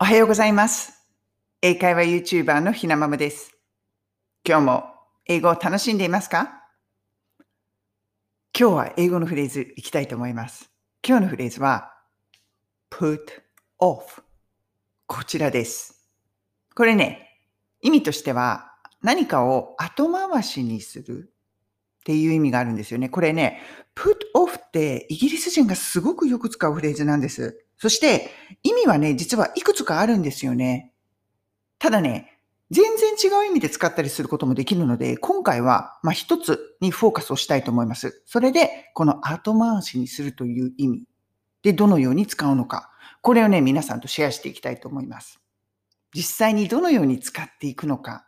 おはようございます。英会話 YouTuber のひなままです。今日も英語を楽しんでいますか？今日は英語のフレーズいきたいと思います。今日のフレーズは put off こちらです。これね、意味としては何かを後回しにするっていう意味があるんですよね。これね、put off ってイギリス人がすごくよく使うフレーズなんです。そして意味はね、実はいくつかあるんですよね。ただね、全然違う意味で使ったりすることもできるので、今回は、まあ、一つにフォーカスをしたいと思います。それで、この後回しにするという意味でどのように使うのか、これをね、皆さんとシェアしていきたいと思います。実際にどのように使っていくのか、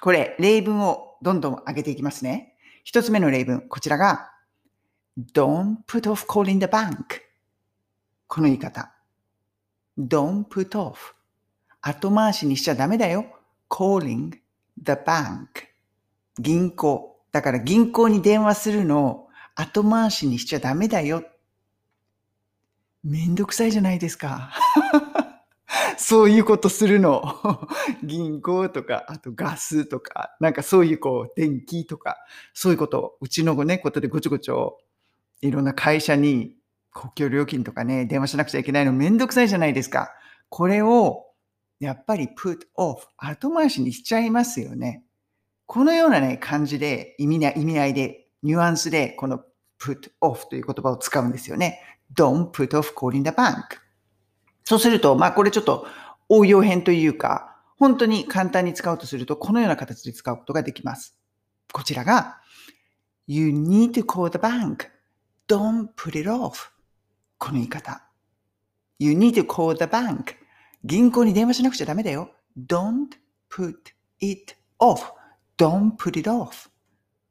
これ、例文をどんどん上げていきますね。一つ目の例文、こちらが、Don't put off calling the bank. この言い方。Don't put off. 後回しにしちゃダメだよ。calling the bank. 銀行。だから銀行に電話するのを後回しにしちゃダメだよ。めんどくさいじゃないですか。そういうことするの。銀行とか、あとガスとか、なんかそういうこう、電気とか、そういうことを、うちの子ね、ことでごちょごちょ、いろんな会社に公共料金とかね、電話しなくちゃいけないのめんどくさいじゃないですか。これを、やっぱり put off、後回しにしちゃいますよね。このようなね、感じで、意味な意味合いで、ニュアンスで、この put off という言葉を使うんですよね。don't put off calling the bank. そうすると、まあこれちょっと応用編というか、本当に簡単に使うとすると、このような形で使うことができます。こちらが、You need to call the bank. Don't put it off. この言い方。You need to call the bank. 銀行に電話しなくちゃダメだよ。Don't put it off. Don't put it off.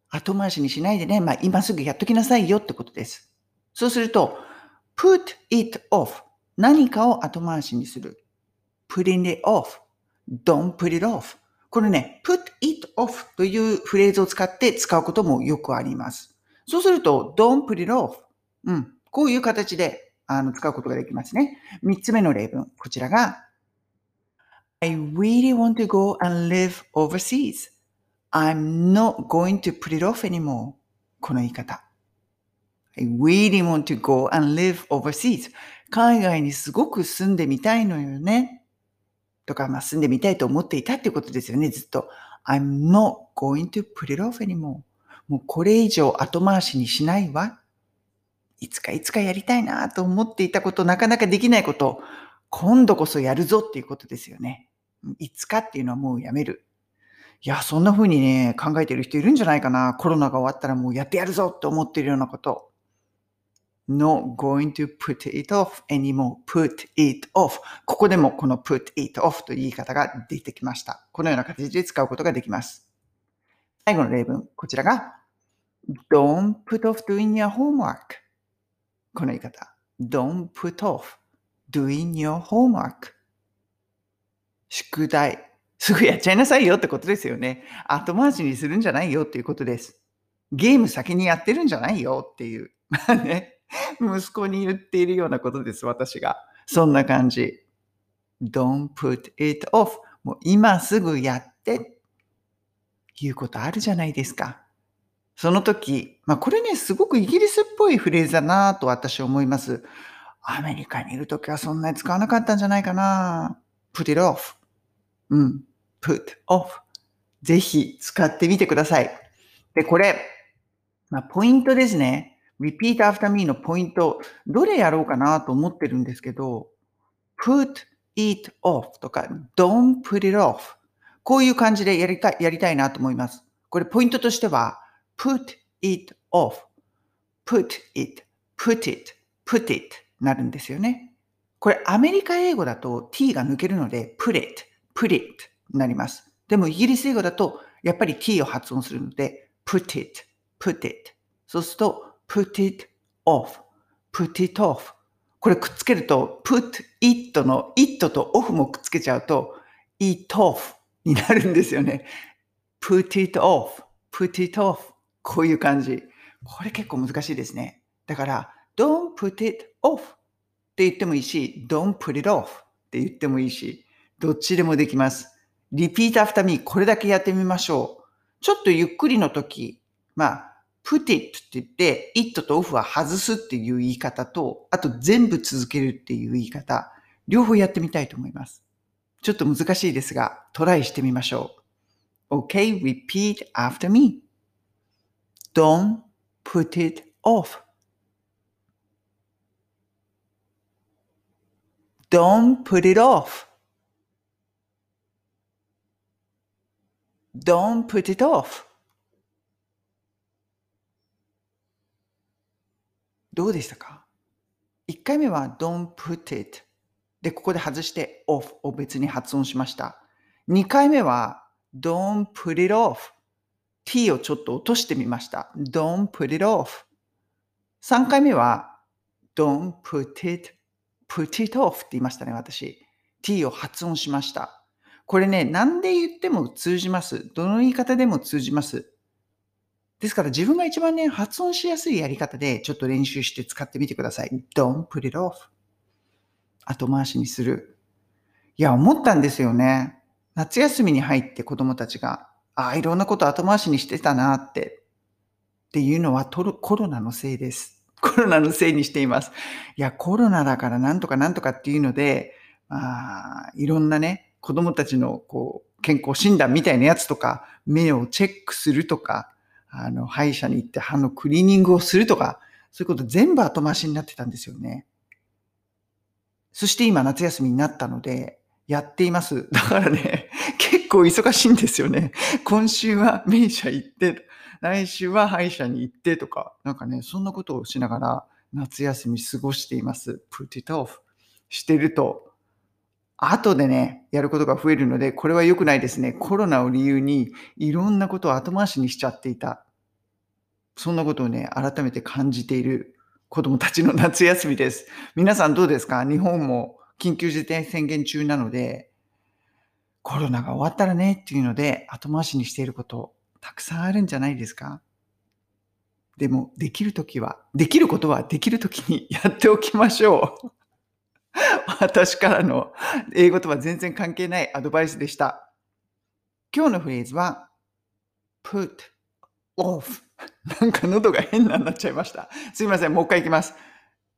後回しにしないでね。まあ今すぐやっときなさいよってことです。そうすると、put it off. 何かを後回しにする。putting it off. Don't put it off. これね、put it off というフレーズを使って使うこともよくあります。そうすると、don't put it off. うん。こういう形であの使うことができますね。三つ目の例文。こちらが、I really want to go and live overseas. I'm not going to put it off anymore. この言い方。I really want to go and live overseas. 海外にすごく住んでみたいのよね。とか、まあ、住んでみたいと思っていたっていうことですよね、ずっと。I'm not going to put it off anymore. もうこれ以上後回しにしないわ。いつかいつかやりたいなと思っていたこと、なかなかできないこと、今度こそやるぞっていうことですよね。いつかっていうのはもうやめる。いや、そんな風にね、考えてる人いるんじゃないかな。コロナが終わったらもうやってやるぞって思ってるようなこと。No going to put it off anymore. put it off. ここでもこの put it off という言い方が出てきました。このような形で使うことができます。最後の例文、こちらが don't put off doing your homework. この言い方。don't put off doing your homework. 宿題。すぐやっちゃいなさいよってことですよね。後回しにするんじゃないよっていうことです。ゲーム先にやってるんじゃないよっていう。ま あね。息子に言っているようなことです、私が。そんな感じ。don't put it off. もう今すぐやって。いうことあるじゃないですか。その時、まあこれね、すごくイギリスっぽいフレーズだなと私は思います。アメリカにいる時はそんなに使わなかったんじゃないかな。put it off. うん。put off. ぜひ使ってみてください。で、これ、まあ、ポイントですね。repeat after me のポイント、どれやろうかなと思ってるんですけど、put it off とか don't put it off こういう感じでやりたい、やりたいなと思います。これポイントとしては put it off, put it, put it, put it なるんですよね。これアメリカ英語だと t が抜けるので put it, put it なります。でもイギリス英語だとやっぱり t を発音するので put it, put it そうすると put it off, put it off これくっつけると put it の it と off もくっつけちゃうと it off になるんですよね。put it off, put it off こういう感じ。これ結構難しいですね。だから don't put it off って言ってもいいし don't put it off って言ってもいいし、どっちでもできます。repeat after me これだけやってみましょう。ちょっとゆっくりの時、まあ、put it って言って、it と off は外すっていう言い方と、あと全部続けるっていう言い方、両方やってみたいと思います。ちょっと難しいですが、トライしてみましょう。Okay, repeat after me. Don't put it off. Don't put it off. Don't put it off. どうでしたか ?1 回目は don't put it で、ここで外して off を別に発音しました。2回目は don't put it off t をちょっと落としてみました。don't put it off 3回目は don't put it put it off って言いましたね、私。t を発音しました。これね、何で言っても通じます。どの言い方でも通じます。ですから自分が一番ね、発音しやすいやり方でちょっと練習して使ってみてください。don't put it off 後回しにする。いや、思ったんですよね。夏休みに入って子供たちが、ああ、いろんなこと後回しにしてたなって。っていうのはトロコロナのせいです。コロナのせいにしています。いや、コロナだからなんとかなんとかっていうので、あいろんなね、子供たちのこう健康診断みたいなやつとか、目をチェックするとか、あの、歯医者に行って歯のクリーニングをするとか、そういうこと全部後回しになってたんですよね。そして今夏休みになったので、やっています。だからね、結構忙しいんですよね。今週は名医者行って、来週は歯医者に行ってとか、なんかね、そんなことをしながら夏休み過ごしています。put it off してると、後でね、やることが増えるので、これは良くないですね。コロナを理由にいろんなことを後回しにしちゃっていた。そんなことをね、改めて感じている子供たちの夏休みです。皆さんどうですか？日本も緊急事態宣言中なので、コロナが終わったらねっていうので後回しにしていることたくさんあるんじゃないですか？でも、できるときは、できることはできるときにやっておきましょう。私からの英語とは全然関係ないアドバイスでした。今日のフレーズは put off なんか喉が変なになっちゃいました。すいません、もう一回いきます。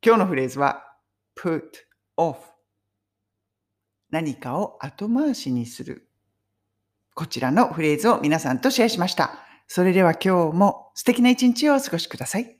今日のフレーズは put off 何かを後回しにする。こちらのフレーズを皆さんとシェアしました。それでは今日も素敵な一日をお過ごしください。